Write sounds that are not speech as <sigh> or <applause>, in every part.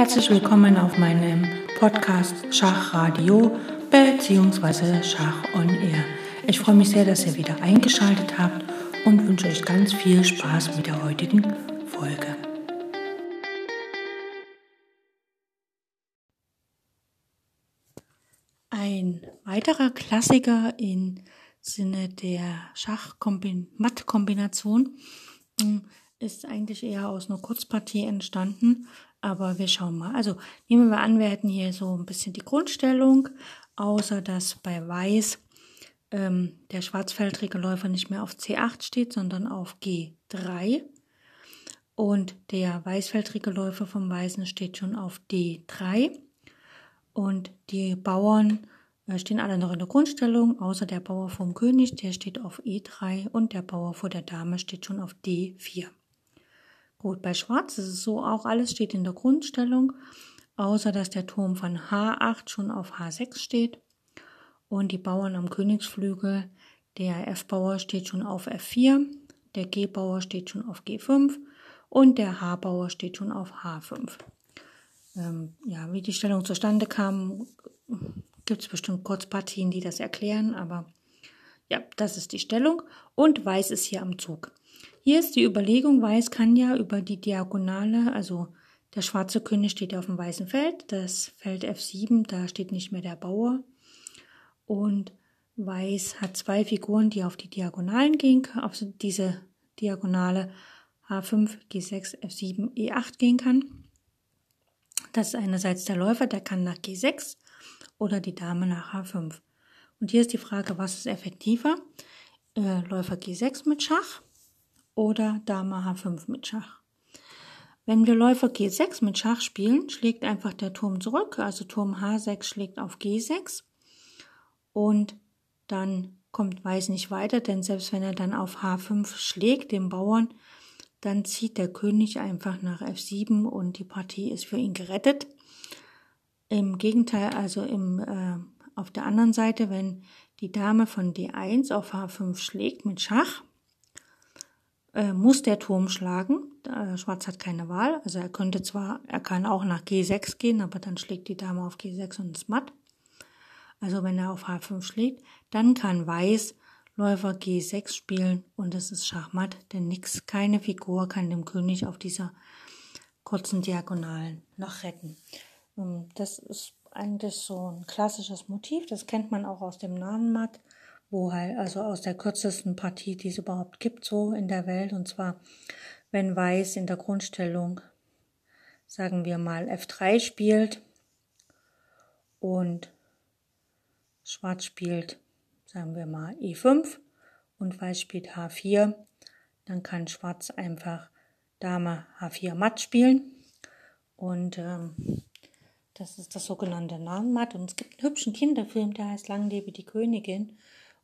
Herzlich willkommen auf meinem Podcast Schachradio bzw. Schach on Air. Ich freue mich sehr, dass ihr wieder eingeschaltet habt und wünsche euch ganz viel Spaß mit der heutigen Folge. Ein weiterer Klassiker im Sinne der Schach-Matt-Kombination hm, ist eigentlich eher aus einer Kurzpartie entstanden, aber wir schauen mal. Also nehmen wir an, wir hätten hier so ein bisschen die Grundstellung, außer dass bei Weiß ähm, der schwarzfeldrige Läufer nicht mehr auf C8 steht, sondern auf G3. Und der weißfeldrige Läufer vom Weißen steht schon auf D3. Und die Bauern äh, stehen alle noch in der Grundstellung, außer der Bauer vom König, der steht auf E3 und der Bauer vor der Dame steht schon auf D4. Gut, bei Schwarz ist es so, auch alles steht in der Grundstellung, außer dass der Turm von H8 schon auf H6 steht und die Bauern am Königsflügel, der F-Bauer steht schon auf F4, der G-Bauer steht schon auf G5 und der H-Bauer steht schon auf H5. Ähm, ja, wie die Stellung zustande kam, gibt es bestimmt Kurzpartien, die das erklären, aber ja, das ist die Stellung und Weiß ist hier am Zug. Hier ist die Überlegung, Weiß kann ja über die Diagonale, also der schwarze König steht auf dem weißen Feld, das Feld F7, da steht nicht mehr der Bauer. Und Weiß hat zwei Figuren, die auf die Diagonalen gehen, auf diese Diagonale H5, G6, F7, E8 gehen kann. Das ist einerseits der Läufer, der kann nach G6 oder die Dame nach H5. Und hier ist die Frage, was ist effektiver? Äh, Läufer G6 mit Schach oder Dame H5 mit Schach. Wenn wir Läufer G6 mit Schach spielen, schlägt einfach der Turm zurück, also Turm H6 schlägt auf G6 und dann kommt Weiß nicht weiter, denn selbst wenn er dann auf H5 schlägt, den Bauern, dann zieht der König einfach nach F7 und die Partie ist für ihn gerettet. Im Gegenteil, also im, äh, auf der anderen Seite, wenn die Dame von D1 auf H5 schlägt mit Schach, äh, muss der Turm schlagen. Äh, Schwarz hat keine Wahl. Also er könnte zwar, er kann auch nach G6 gehen, aber dann schlägt die Dame auf G6 und ist matt. Also wenn er auf H5 schlägt, dann kann Weiß Läufer G6 spielen und es ist Schachmatt, denn nix, keine Figur kann dem König auf dieser kurzen Diagonalen noch retten. Ähm, das ist eigentlich so ein klassisches Motiv, das kennt man auch aus dem Namen Matt wo halt, also aus der kürzesten Partie, die es überhaupt gibt, so in der Welt. Und zwar, wenn Weiß in der Grundstellung, sagen wir mal, F3 spielt und Schwarz spielt, sagen wir mal, E5 und Weiß spielt H4, dann kann Schwarz einfach Dame H4 matt spielen. Und ähm, das ist das sogenannte Nahenmatt. Und es gibt einen hübschen Kinderfilm, der heißt Lang lebe die Königin.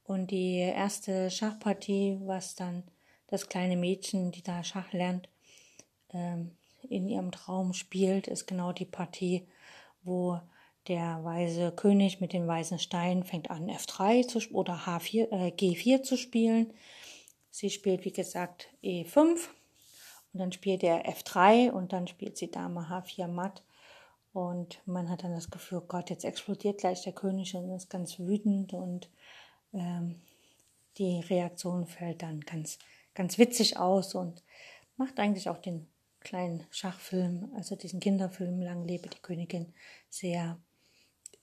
Und die erste Schachpartie, was dann das kleine Mädchen, die da Schach lernt, ähm, in ihrem Traum spielt, ist genau die Partie, wo der weise König mit dem weißen Stein fängt an F3 zu, oder H4, äh, G4 zu spielen. Sie spielt, wie gesagt, E5 und dann spielt er F3 und dann spielt sie Dame H4 matt. Und man hat dann das Gefühl, Gott, jetzt explodiert gleich der König und ist ganz wütend und ähm, die Reaktion fällt dann ganz, ganz witzig aus und macht eigentlich auch den kleinen Schachfilm, also diesen Kinderfilm Lang lebe die Königin, sehr,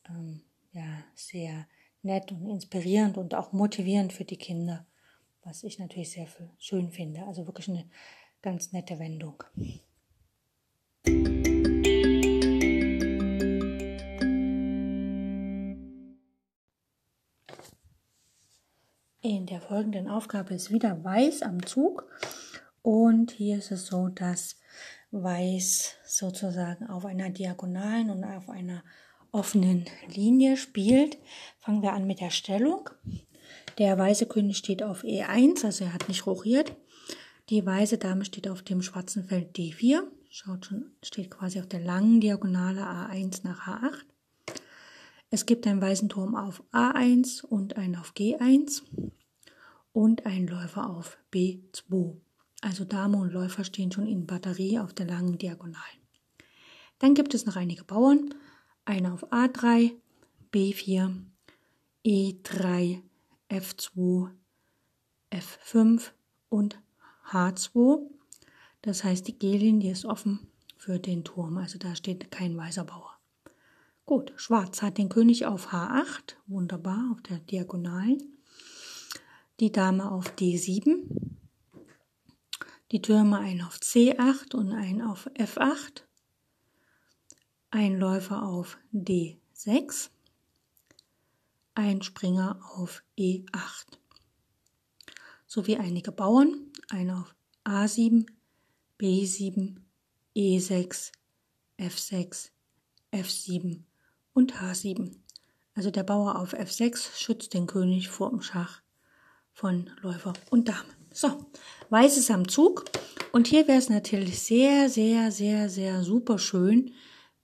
ähm, ja, sehr nett und inspirierend und auch motivierend für die Kinder, was ich natürlich sehr schön finde. Also wirklich eine ganz nette Wendung. In der folgenden Aufgabe ist wieder Weiß am Zug und hier ist es so, dass Weiß sozusagen auf einer diagonalen und auf einer offenen Linie spielt. Fangen wir an mit der Stellung. Der weiße König steht auf E1, also er hat nicht rochiert. Die weiße Dame steht auf dem schwarzen Feld D4, schaut schon, steht quasi auf der langen Diagonale A1 nach H8. Es gibt einen weißen Turm auf A1 und einen auf G1 und einen Läufer auf B2. Also Dame und Läufer stehen schon in Batterie auf der langen Diagonalen. Dann gibt es noch einige Bauern. Einer auf A3, B4, E3, F2, F5 und H2. Das heißt, die G-Linie ist offen für den Turm, also da steht kein weißer Bauer. Gut, Schwarz hat den König auf H8, wunderbar, auf der Diagonalen. Die Dame auf D7. Die Türme ein auf C8 und ein auf F8. Ein Läufer auf D6. Ein Springer auf E8. Sowie einige Bauern, einer auf A7, B7, E6, F6, F7 und H7. Also der Bauer auf F6 schützt den König vor dem Schach von Läufer und Dame. So, Weiß ist am Zug und hier wäre es natürlich sehr, sehr, sehr, sehr super schön,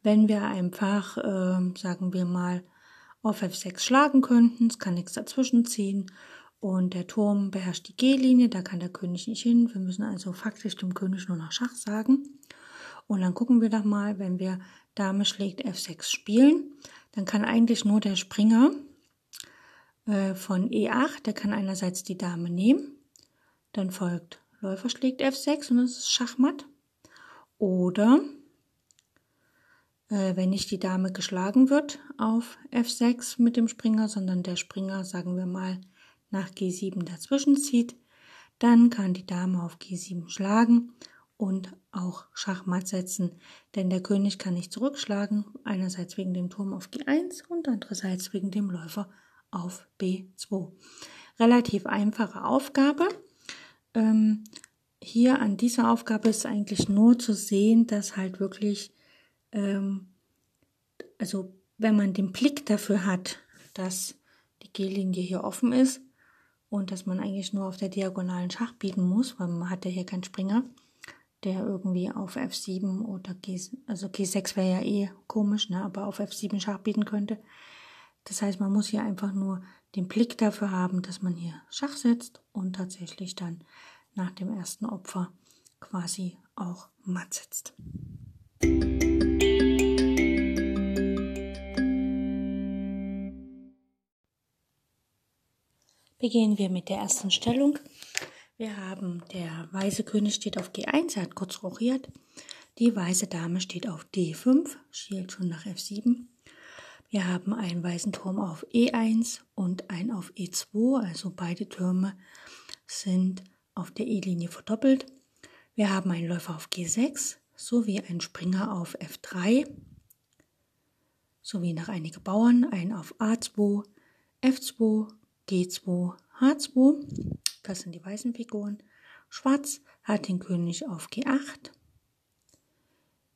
wenn wir einfach, äh, sagen wir mal, auf F6 schlagen könnten. Es kann nichts dazwischen ziehen und der Turm beherrscht die G-Linie, da kann der König nicht hin. Wir müssen also faktisch dem König nur noch Schach sagen. Und dann gucken wir doch mal, wenn wir Dame schlägt F6 spielen, dann kann eigentlich nur der Springer äh, von E8, der kann einerseits die Dame nehmen, dann folgt Läufer schlägt F6 und es ist Schachmatt. Oder äh, wenn nicht die Dame geschlagen wird auf F6 mit dem Springer, sondern der Springer, sagen wir mal, nach G7 dazwischen zieht, dann kann die Dame auf G7 schlagen und auch Schachmatt setzen, denn der König kann nicht zurückschlagen, einerseits wegen dem Turm auf G1 und andererseits wegen dem Läufer auf B2. Relativ einfache Aufgabe. Ähm, hier an dieser Aufgabe ist eigentlich nur zu sehen, dass halt wirklich, ähm, also wenn man den Blick dafür hat, dass die G-Linie hier offen ist und dass man eigentlich nur auf der diagonalen Schach bieten muss, weil man hat ja hier keinen Springer, der irgendwie auf F7 oder G, also G6 wäre ja eh komisch, ne, aber auf F7 Schach bieten könnte. Das heißt, man muss hier einfach nur den Blick dafür haben, dass man hier Schach setzt und tatsächlich dann nach dem ersten Opfer quasi auch matt setzt. Beginnen wir mit der ersten Stellung. Wir haben der weiße König steht auf G1, er hat kurz rochiert. Die weiße Dame steht auf D5, schielt schon nach F7. Wir haben einen weißen Turm auf E1 und einen auf E2, also beide Türme sind auf der E-Linie verdoppelt. Wir haben einen Läufer auf G6 sowie einen Springer auf F3 sowie noch einige Bauern, einen auf A2, F2, G2, H2 das sind die weißen Figuren. Schwarz hat den König auf G8,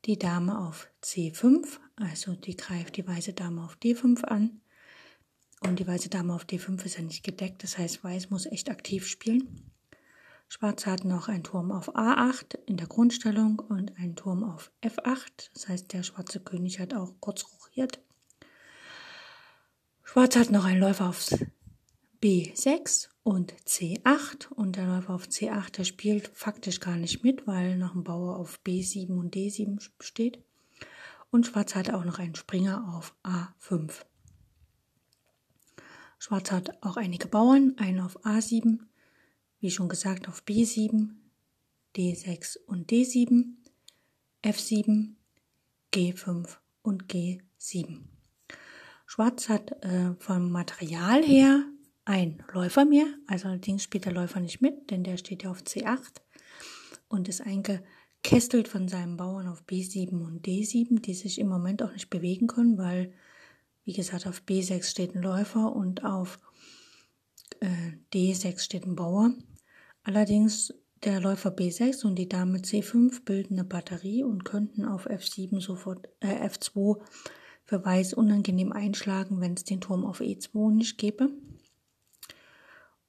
die Dame auf C5, also die greift die weiße Dame auf D5 an. Und die weiße Dame auf D5 ist ja nicht gedeckt, das heißt, Weiß muss echt aktiv spielen. Schwarz hat noch einen Turm auf A8 in der Grundstellung und einen Turm auf F8. Das heißt, der schwarze König hat auch kurz rochiert. Schwarz hat noch einen Läufer auf B6 und C8 und der Läufer auf C8, der spielt faktisch gar nicht mit, weil noch ein Bauer auf B7 und D7 steht. Und Schwarz hat auch noch einen Springer auf A5. Schwarz hat auch einige Bauern, einen auf A7, wie schon gesagt auf B7, D6 und D7, F7, G5 und G7. Schwarz hat äh, vom Material her ein Läufer mehr, also allerdings spielt der Läufer nicht mit, denn der steht ja auf C8 und ist eingekästelt von seinen Bauern auf B7 und D7, die sich im Moment auch nicht bewegen können, weil, wie gesagt, auf B6 steht ein Läufer und auf äh, D6 steht ein Bauer. Allerdings der Läufer B6 und die Dame C5 bilden eine Batterie und könnten auf F7 sofort, äh, F2 für Weiß unangenehm einschlagen, wenn es den Turm auf E2 nicht gäbe.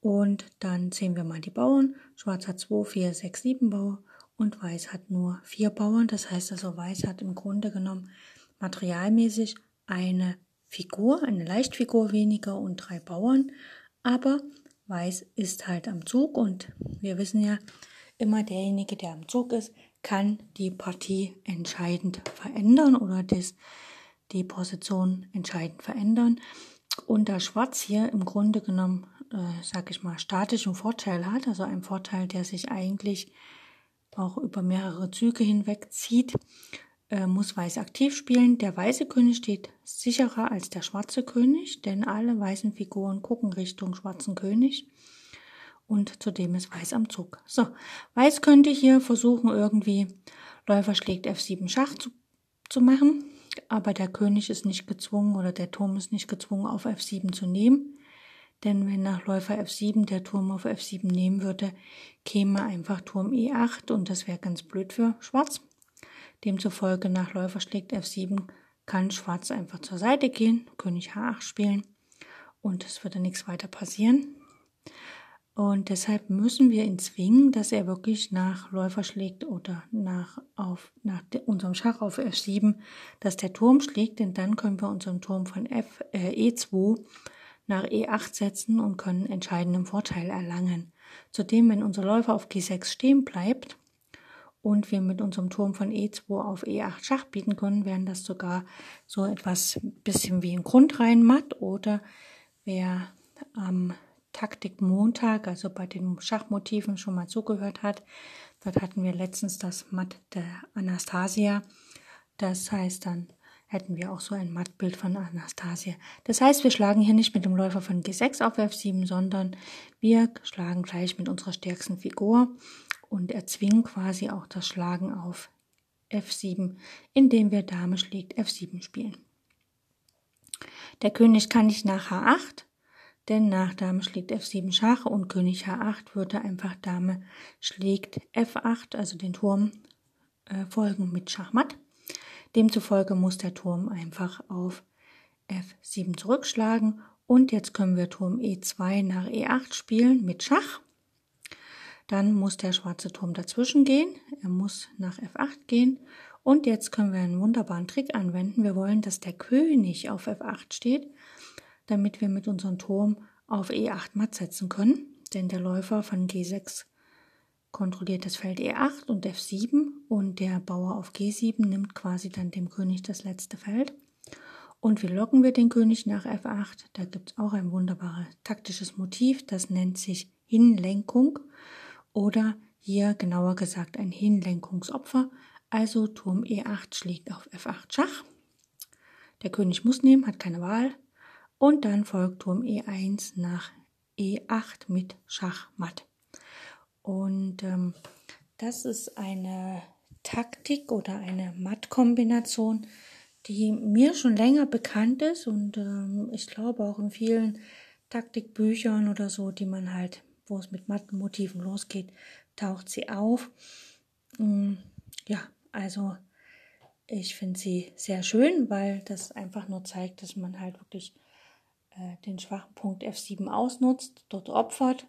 Und dann sehen wir mal die Bauern. Schwarz hat 2, 4, 6, 7 Bauern und Weiß hat nur 4 Bauern. Das heißt also, Weiß hat im Grunde genommen materialmäßig eine Figur, eine Leichtfigur weniger und drei Bauern. Aber Weiß ist halt am Zug und wir wissen ja, immer derjenige, der am Zug ist, kann die Partie entscheidend verändern oder das, die Position entscheidend verändern. Und da Schwarz hier im Grunde genommen, äh, sag ich mal, statischen Vorteil hat, also ein Vorteil, der sich eigentlich auch über mehrere Züge hinweg zieht, äh, muss Weiß aktiv spielen. Der weiße König steht sicherer als der schwarze König, denn alle weißen Figuren gucken Richtung schwarzen König. Und zudem ist Weiß am Zug. So, Weiß könnte hier versuchen, irgendwie Läufer schlägt F7 Schach zu, zu machen, aber der König ist nicht gezwungen oder der Turm ist nicht gezwungen, auf F7 zu nehmen. Denn wenn nach Läufer F7 der Turm auf F7 nehmen würde, käme einfach Turm E8 und das wäre ganz blöd für Schwarz. Demzufolge nach Läufer schlägt F7 kann Schwarz einfach zur Seite gehen, König H8 spielen und es würde nichts weiter passieren. Und deshalb müssen wir ihn zwingen, dass er wirklich nach Läufer schlägt oder nach, auf, nach unserem Schach auf F7, dass der Turm schlägt, denn dann können wir unseren Turm von F, äh, E2 nach E8 setzen und können entscheidenden Vorteil erlangen. Zudem, wenn unser Läufer auf G6 stehen bleibt, und wir mit unserem Turm von E2 auf E8 Schach bieten können, wären das sogar so etwas bisschen wie ein Grundreihenmatt oder wer am Taktik Montag, also bei den Schachmotiven schon mal zugehört hat, dort hatten wir letztens das Matt der Anastasia. Das heißt, dann hätten wir auch so ein Mattbild von Anastasia. Das heißt, wir schlagen hier nicht mit dem Läufer von G6 auf F7, sondern wir schlagen gleich mit unserer stärksten Figur und erzwingen quasi auch das Schlagen auf F7, indem wir Dame schlägt F7 spielen. Der König kann nicht nach H8, denn nach Dame schlägt F7 Schach und König H8 würde einfach Dame schlägt F8, also den Turm, äh, folgen mit Schachmatt. Demzufolge muss der Turm einfach auf F7 zurückschlagen und jetzt können wir Turm E2 nach E8 spielen mit Schach. Dann muss der schwarze Turm dazwischen gehen. Er muss nach F8 gehen. Und jetzt können wir einen wunderbaren Trick anwenden. Wir wollen, dass der König auf F8 steht, damit wir mit unserem Turm auf E8 matt setzen können. Denn der Läufer von G6 kontrolliert das Feld E8 und F7 und der Bauer auf G7 nimmt quasi dann dem König das letzte Feld. Und wie locken wir den König nach F8? Da gibt es auch ein wunderbares taktisches Motiv, das nennt sich Hinlenkung oder hier genauer gesagt ein Hinlenkungsopfer, also Turm E8 schlägt auf F8 Schach. Der König muss nehmen, hat keine Wahl. Und dann folgt Turm E1 nach E8 mit Schach matt. Und ähm, das ist eine Taktik oder eine Mattkombination, die mir schon länger bekannt ist und ähm, ich glaube auch in vielen Taktikbüchern oder so, die man halt wo es mit Mattenmotiven losgeht, taucht sie auf. Mm, ja, also ich finde sie sehr schön, weil das einfach nur zeigt, dass man halt wirklich äh, den schwachen Punkt F7 ausnutzt, dort opfert,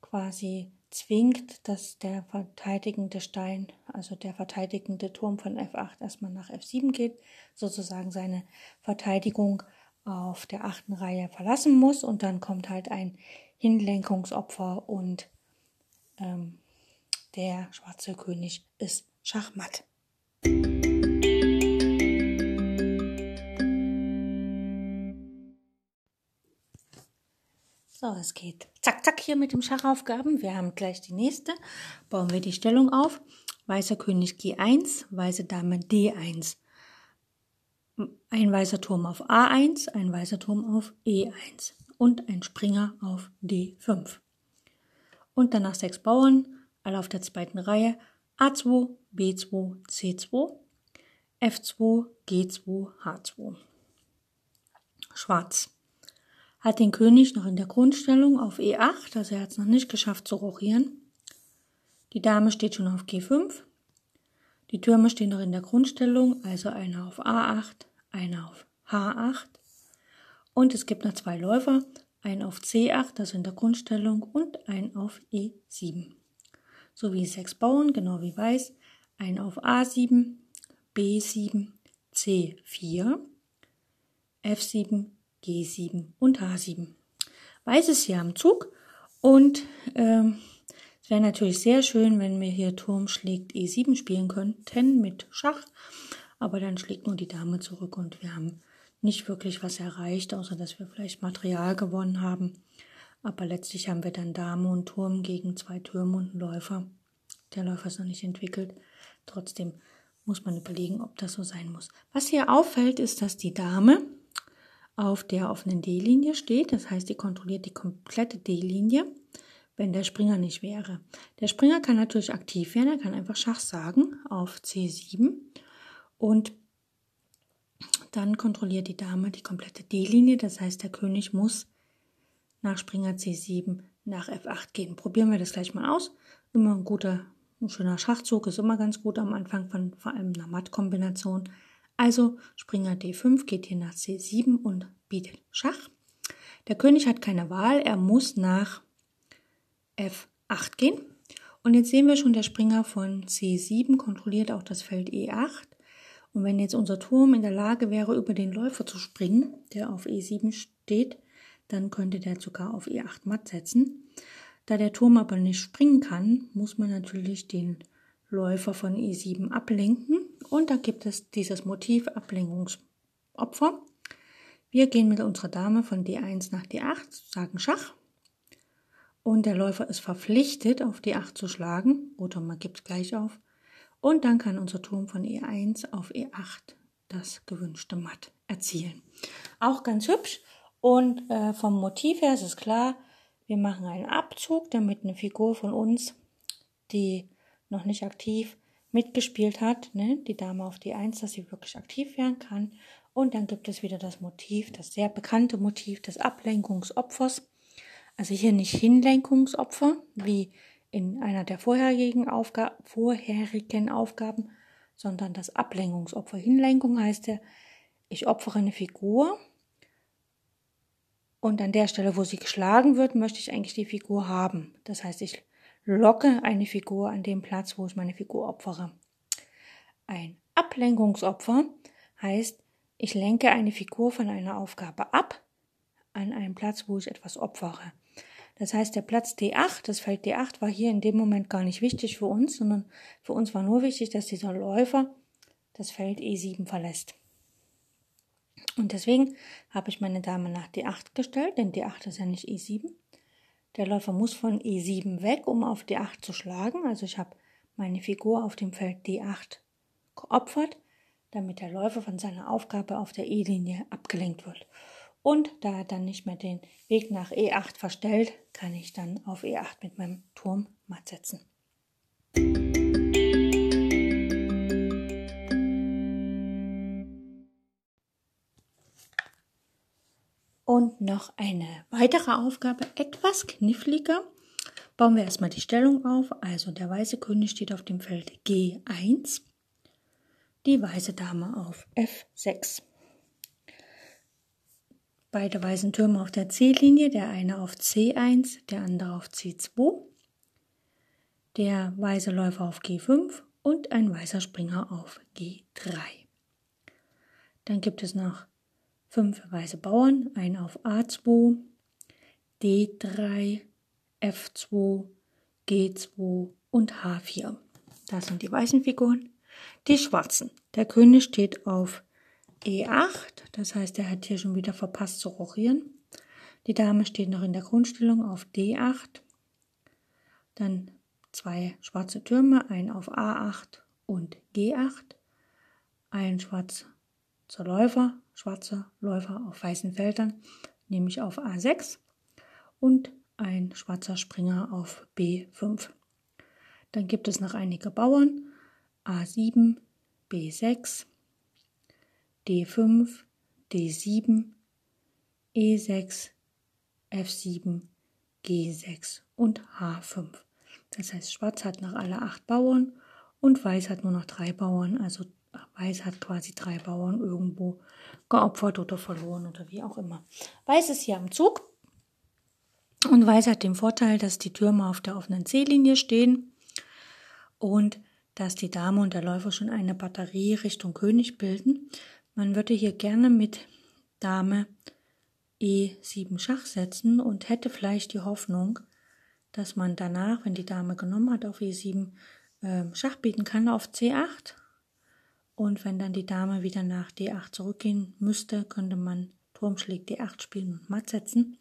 quasi zwingt, dass der verteidigende Stein, also der verteidigende Turm von F8 erstmal nach F7 geht, sozusagen seine Verteidigung auf der achten Reihe verlassen muss und dann kommt halt ein Hinlenkungsopfer und ähm, der schwarze König ist Schachmatt. So, es geht zack, zack hier mit dem Schachaufgaben. Wir haben gleich die nächste. Bauen wir die Stellung auf. Weißer König G1, weiße Dame D1. Ein weißer Turm auf A1, ein weißer Turm auf E1 und ein Springer auf D5. Und danach sechs Bauern, alle auf der zweiten Reihe, A2, B2, C2, F2, G2, H2. Schwarz hat den König noch in der Grundstellung auf E8, also er hat es noch nicht geschafft zu rochieren. Die Dame steht schon auf G5. Die Türme stehen noch in der Grundstellung, also einer auf A8, einer auf H8 und es gibt noch zwei Läufer, einen auf C8, also in der Grundstellung, und einen auf E7. Sowie sechs Bauern, genau wie weiß, einen auf A7, B7, C4, F7, G7 und H7. Weiß ist hier am Zug und ähm, Es wäre natürlich sehr schön, wenn wir hier Turm schlägt E7 spielen könnten mit Schach, aber dann schlägt nur die Dame zurück und wir haben nicht wirklich was erreicht, außer dass wir vielleicht Material gewonnen haben. Aber letztlich haben wir dann Dame und Turm gegen zwei Türme und einen Läufer. Der Läufer ist noch nicht entwickelt. Trotzdem muss man überlegen, ob das so sein muss. Was hier auffällt, ist, dass die Dame auf der offenen D-Linie steht. Das heißt, die kontrolliert die komplette D-Linie wenn der Springer nicht wäre. Der Springer kann natürlich aktiv werden, er kann einfach Schach sagen auf C7 und dann kontrolliert die Dame die komplette D-Linie, das heißt der König muss nach Springer C7 nach F8 gehen. Probieren wir das gleich mal aus. Immer ein guter, ein schöner Schachzug ist immer ganz gut am Anfang von vor allem einer Mattkombination. Also Springer D5 geht hier nach C7 und bietet Schach. Der König hat keine Wahl, er muss nach F8 gehen. Und jetzt sehen wir schon, der Springer von C7 kontrolliert auch das Feld E8. Und wenn jetzt unser Turm in der Lage wäre, über den Läufer zu springen, der auf E7 steht, dann könnte der sogar auf E8 matt setzen. Da der Turm aber nicht springen kann, muss man natürlich den Läufer von E7 ablenken. Und da gibt es dieses Motiv Ablenkungsopfer. Wir gehen mit unserer Dame von D1 nach D8, sagen Schach und der Läufer ist verpflichtet, auf D8 zu schlagen, oder man gibt gleich auf, und dann kann unser Turm von E1 auf E8 das gewünschte Matt erzielen. Auch ganz hübsch und äh, vom Motiv her ist es klar, wir machen einen Abzug, damit eine Figur von uns, die noch nicht aktiv mitgespielt hat, ne, die Dame auf die 1, dass sie wirklich aktiv werden kann. Und dann gibt es wieder das Motiv, das sehr bekannte Motiv des Ablenkungsopfers. Also hier nicht Hinlenkungsopfer, wie in einer der vorherigen, Aufga vorherigen Aufgaben, sondern das Ablenkungsopfer. Hinlenkung heißt ja, ich opfere eine Figur und an der Stelle, wo sie geschlagen wird, möchte ich eigentlich die Figur haben. Das heißt, ich locke eine Figur an dem Platz, wo ich meine Figur opfere. Ein Ablenkungsopfer heißt, ich lenke eine Figur von einer Aufgabe ab an einen Platz, wo ich etwas opfere. Das heißt, der Platz D8, das Feld D8 war hier in dem Moment gar nicht wichtig für uns, sondern für uns war nur wichtig, dass dieser Läufer das Feld E7 verlässt. Und deswegen habe ich meine Dame nach D8 gestellt, denn D8 ist ja nicht E7. Der Läufer muss von E7 weg, um auf D8 zu schlagen. Also ich habe meine Figur auf dem Feld D8 geopfert, damit der Läufer von seiner Aufgabe auf der E-Linie abgelenkt wird. Und da er dann nicht mehr den Weg nach E8 verstellt, kann ich dann auf E8 mit meinem Turm matt setzen. Und noch eine weitere Aufgabe, etwas kniffliger. Bauen wir erstmal die Stellung auf. Also der weiße König steht auf dem Feld G1, die weiße Dame auf F6 beide weißen Türme auf der C-Linie, der eine auf C1, der andere auf C2, der weiße Läufer auf G5 und ein weißer Springer auf G3. Dann gibt es noch fünf weiße Bauern, einen auf A2, D3, F2, G2 und H4. Das sind die weißen Figuren. Die schwarzen. Der König steht auf E8, das heißt, er hat hier schon wieder verpasst zu rochieren. Die Dame steht noch in der Grundstellung auf D8. Dann zwei schwarze Türme, ein auf A8 und G8. Ein schwarzer Läufer, schwarzer Läufer auf weißen Feldern, nämlich auf A6. Und ein schwarzer Springer auf B5. Dann gibt es noch einige Bauern, A7, B6, D5, D7, E6, F7, G6 und H5. Das heißt, Schwarz hat noch alle acht Bauern und Weiß hat nur noch drei Bauern. Also Weiß hat quasi drei Bauern irgendwo geopfert oder verloren oder wie auch immer. Weiß ist hier am Zug und Weiß hat den Vorteil, dass die Türme auf der offenen C-Linie stehen und dass die Dame und der Läufer schon eine Batterie Richtung König bilden. Man würde hier gerne mit Dame E7 Schach setzen und hätte vielleicht die Hoffnung, dass man danach, wenn die Dame genommen hat auf E7, äh, Schach bieten kann auf C8. Und wenn dann die Dame wieder nach D8 zurückgehen müsste, könnte man Turm schlägt D8 spielen und matt setzen.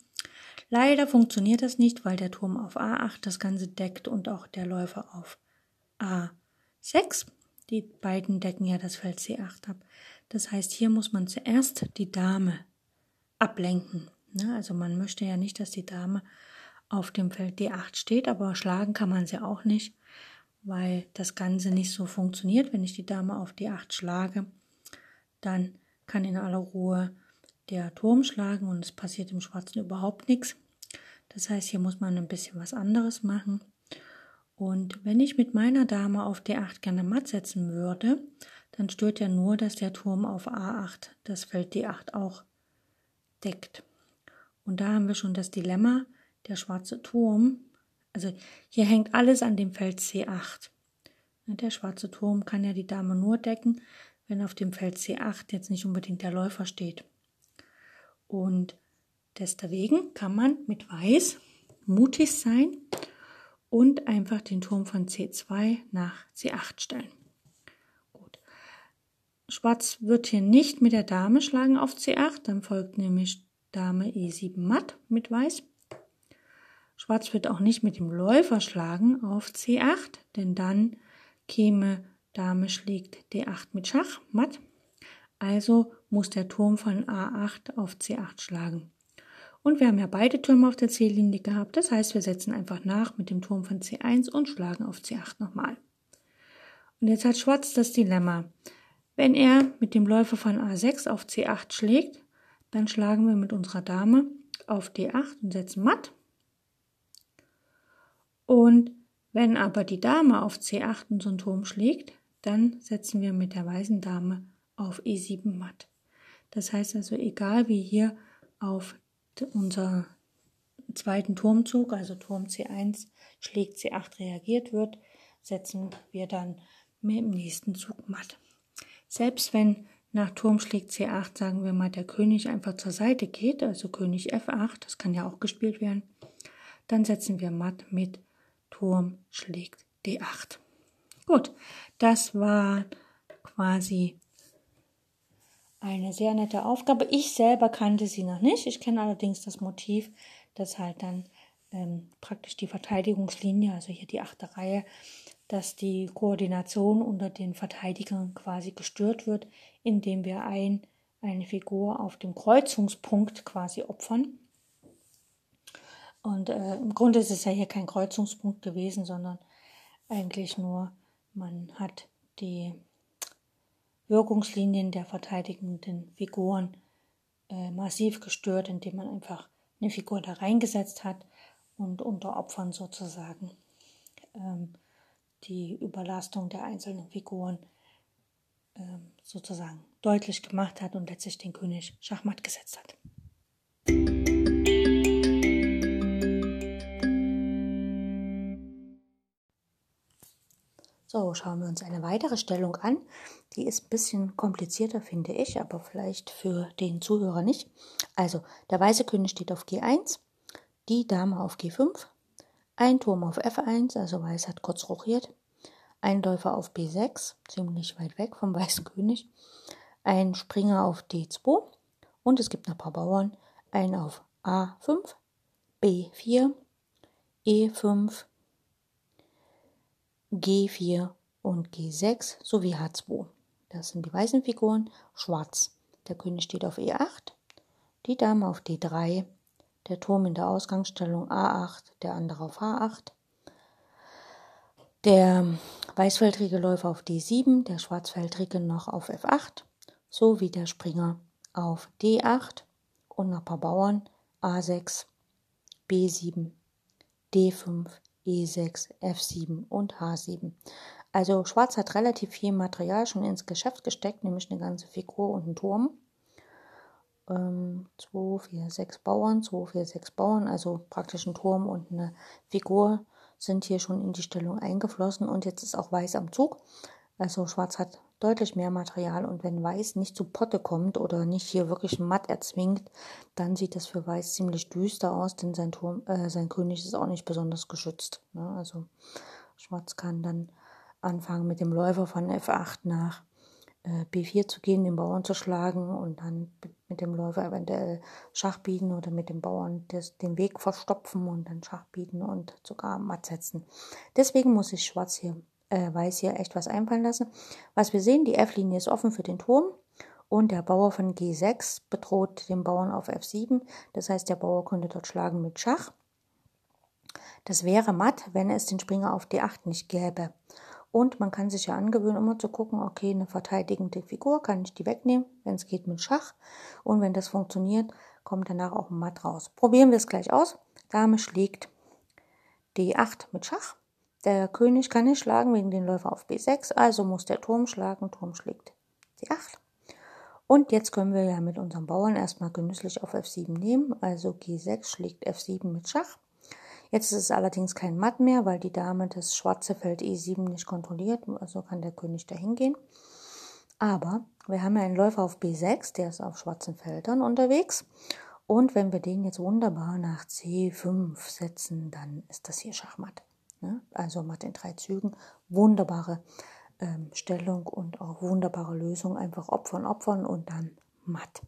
Leider funktioniert das nicht, weil der Turm auf A8 das Ganze deckt und auch der Läufer auf A6. Die beiden decken ja das Feld C8 ab. Das heißt, hier muss man zuerst die Dame ablenken. Ne? Also man möchte ja nicht, dass die Dame auf dem Feld D8 steht, aber schlagen kann man sie auch nicht, weil das Ganze nicht so funktioniert. Wenn ich die Dame auf D8 schlage, dann kann in aller Ruhe der Turm schlagen und es passiert im Schwarzen überhaupt nichts. Das heißt, hier muss man ein bisschen was anderes machen. Und wenn ich mit meiner Dame auf D8 gerne matt setzen würde, dann stört ja nur, dass der Turm auf A8 das Feld D8 auch deckt. Und da haben wir schon das Dilemma, der schwarze Turm, also hier hängt alles an dem Feld C8. Der schwarze Turm kann ja die Dame nur decken, wenn auf dem Feld C8 jetzt nicht unbedingt der Läufer steht. Und deswegen kann man mit Weiß mutig sein und einfach den Turm von C2 nach C8 stellen. Gut. Schwarz wird hier nicht mit der Dame schlagen auf C8, dann folgt nämlich Dame E7 matt mit Weiß. Schwarz wird auch nicht mit dem Läufer schlagen auf C8, denn dann käme Dame schlägt D8 mit Schach matt. Also muss der Turm von A8 auf C8 schlagen. Und wir haben ja beide Türme auf der C-Linie gehabt, das heißt, wir setzen einfach nach mit dem Turm von C1 und schlagen auf C8 nochmal. Und jetzt hat Schwarz das Dilemma. Wenn er mit dem Läufer von A6 auf C8 schlägt, dann schlagen wir mit unserer Dame auf D8 und setzen matt. Und wenn aber die Dame auf C8 unseren Turm schlägt, dann setzen wir mit der weißen Dame auf E7 matt. Das heißt also, egal wie hier auf unser zweiten Turmzug, also Turm C1 schlägt C8 reagiert wird, setzen wir dann mit dem nächsten Zug matt. Selbst wenn nach Turm schlägt C8, sagen wir mal, der König einfach zur Seite geht, also König F8, das kann ja auch gespielt werden, dann setzen wir matt mit Turm schlägt D8. Gut, das war quasi eine sehr nette Aufgabe. Ich selber kannte sie noch nicht. Ich kenne allerdings das Motiv, dass halt dann ähm, praktisch die Verteidigungslinie, also hier die achte Reihe, dass die Koordination unter den Verteidigern quasi gestört wird, indem wir ein, eine Figur auf dem Kreuzungspunkt quasi opfern. Und äh, im Grunde ist es ja hier kein Kreuzungspunkt gewesen, sondern eigentlich nur, man hat die Wirkungslinien der verteidigenden Figuren äh, massiv gestört, indem man einfach eine Figur da reingesetzt hat und unter Opfern sozusagen ähm, die Überlastung der einzelnen Figuren ähm, sozusagen deutlich gemacht hat und letztlich den König Schachmatt gesetzt hat. So, schauen wir uns eine weitere Stellung an. Die ist ein bisschen komplizierter, finde ich, aber vielleicht für den Zuhörer nicht. Also, der weiße König steht auf G1, die Dame auf G5, ein Turm auf F1, also Weiß hat kurz rochiert, ein Läufer auf B6, ziemlich weit weg vom <laughs> weißen König, ein Springer auf D2 und es gibt noch ein paar Bauern, ein auf A5, B4, E5, G4 und G6 sowie H2. Das sind die weißen Figuren. Schwarz. Der König steht auf E8, die Dame auf D3, der Turm in der Ausgangsstellung A8, der andere auf H8, der weißfeldrige Läufer auf D7, der schwarzfeldrige noch auf F8, sowie der Springer auf D8 und noch ein paar Bauern A6, B7, D5, E6, F7 und H7. Also Schwarz hat relativ viel Material schon ins Geschäft gesteckt, nämlich eine ganze Figur und einen Turm. 2, 4, 6 Bauern, 2, 4, 6 Bauern, also praktisch ein Turm und eine Figur sind hier schon in die Stellung eingeflossen und jetzt ist auch Weiß am Zug. Also Schwarz hat deutlich mehr Material und wenn Weiß nicht zu Potte kommt oder nicht hier wirklich matt erzwingt, dann sieht das für Weiß ziemlich düster aus, denn sein, Turm, äh, sein König ist auch nicht besonders geschützt. Ne? Also Schwarz kann dann anfangen mit dem Läufer von F8 nach äh, B4 zu gehen, den Bauern zu schlagen und dann mit dem Läufer eventuell Schach bieten oder mit dem Bauern des, den Weg verstopfen und dann Schach bieten und sogar matt setzen. Deswegen muss sich Schwarz hier, äh, Weiß hier echt was einfallen lassen. Was wir sehen, die F-Linie ist offen für den Turm und der Bauer von G6 bedroht den Bauern auf F7. Das heißt, der Bauer könnte dort schlagen mit Schach. Das wäre matt, wenn es den Springer auf D8 nicht gäbe. Und man kann sich ja angewöhnen, immer zu gucken, okay, eine verteidigende Figur, kann ich die wegnehmen, wenn es geht mit Schach. Und wenn das funktioniert, kommt danach auch ein Matt raus. Probieren wir es gleich aus. Dame schlägt D8 mit Schach. Der König kann nicht schlagen wegen den Läufer auf B6, also muss der Turm schlagen. Turm schlägt D8. Und jetzt können wir ja mit unserem Bauern erstmal genüsslich auf F7 nehmen. Also G6 schlägt F7 mit Schach. Jetzt ist es allerdings kein Matt mehr, weil die Dame das schwarze Feld E7 nicht kontrolliert, also kann der König dahin gehen. Aber wir haben ja einen Läufer auf B6, der ist auf schwarzen Feldern unterwegs. Und wenn wir den jetzt wunderbar nach C5 setzen, dann ist das hier Schachmatt. Ne? Also macht in drei Zügen wunderbare ähm, Stellung und auch wunderbare Lösung. Einfach opfern, opfern und dann matt.